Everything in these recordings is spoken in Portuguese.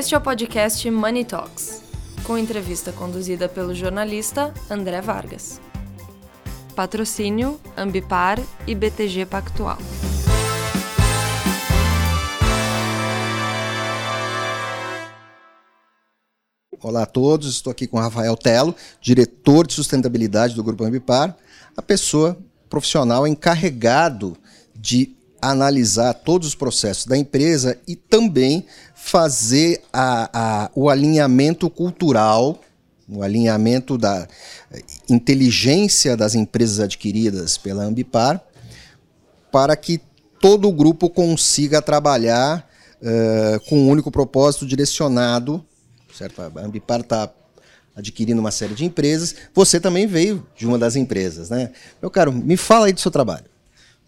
Este é o podcast Money Talks, com entrevista conduzida pelo jornalista André Vargas. Patrocínio Ambipar e BTG Pactual. Olá a todos, estou aqui com Rafael Telo, diretor de sustentabilidade do Grupo Ambipar, a pessoa profissional encarregado de analisar todos os processos da empresa e também fazer a, a, o alinhamento cultural, o alinhamento da inteligência das empresas adquiridas pela Ambipar, para que todo o grupo consiga trabalhar uh, com um único propósito direcionado certo? A Ambipar está adquirindo uma série de empresas. Você também veio de uma das empresas, né? Meu caro, me fala aí do seu trabalho.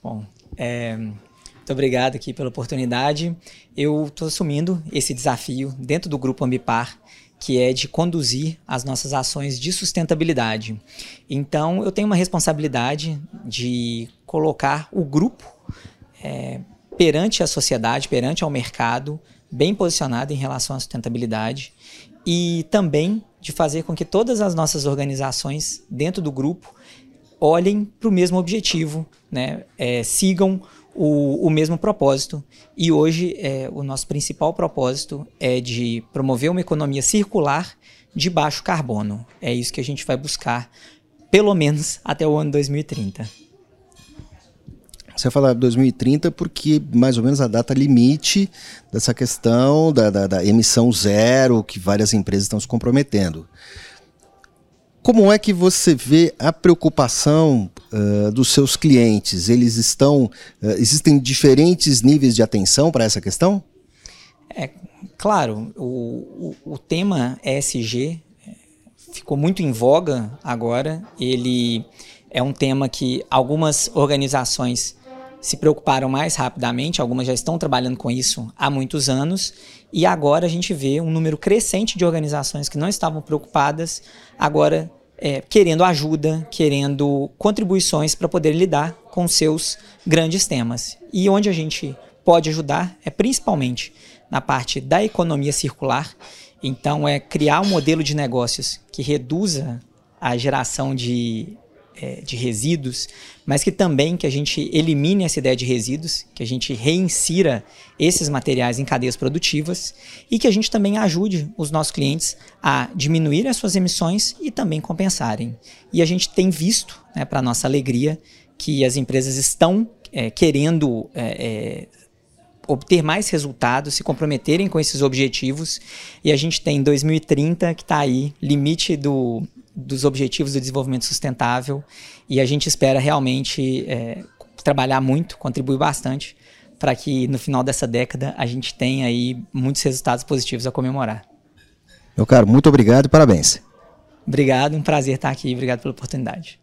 Bom, é, muito obrigado aqui pela oportunidade. Eu estou assumindo esse desafio dentro do Grupo Ambipar, que é de conduzir as nossas ações de sustentabilidade. Então, eu tenho uma responsabilidade de colocar o grupo é, perante a sociedade, perante ao mercado, bem posicionado em relação à sustentabilidade e também de fazer com que todas as nossas organizações dentro do grupo olhem para o mesmo objetivo, né? É, sigam o, o, mesmo propósito. E hoje é, o nosso principal propósito é de promover uma economia circular de baixo carbono. É isso que a gente vai buscar, pelo menos até o ano 2030. Você fala 2030 porque mais ou menos a data limite dessa questão da, da, da emissão zero que várias empresas estão se comprometendo. Como é que você vê a preocupação uh, dos seus clientes? Eles estão. Uh, existem diferentes níveis de atenção para essa questão? É, claro, o, o, o tema ESG ficou muito em voga agora. Ele é um tema que algumas organizações se preocuparam mais rapidamente, algumas já estão trabalhando com isso há muitos anos, e agora a gente vê um número crescente de organizações que não estavam preocupadas, agora é, querendo ajuda, querendo contribuições para poder lidar com seus grandes temas. E onde a gente pode ajudar é principalmente na parte da economia circular, então é criar um modelo de negócios que reduza a geração de é, de resíduos, mas que também que a gente elimine essa ideia de resíduos, que a gente reinsira esses materiais em cadeias produtivas e que a gente também ajude os nossos clientes a diminuir as suas emissões e também compensarem. E a gente tem visto, né, para nossa alegria, que as empresas estão é, querendo é, é obter mais resultados, se comprometerem com esses objetivos. E a gente tem 2030 que está aí, limite do, dos Objetivos do Desenvolvimento Sustentável e a gente espera realmente é, trabalhar muito, contribuir bastante para que no final dessa década a gente tenha aí muitos resultados positivos a comemorar. Meu caro, muito obrigado e parabéns. Obrigado, um prazer estar aqui, obrigado pela oportunidade.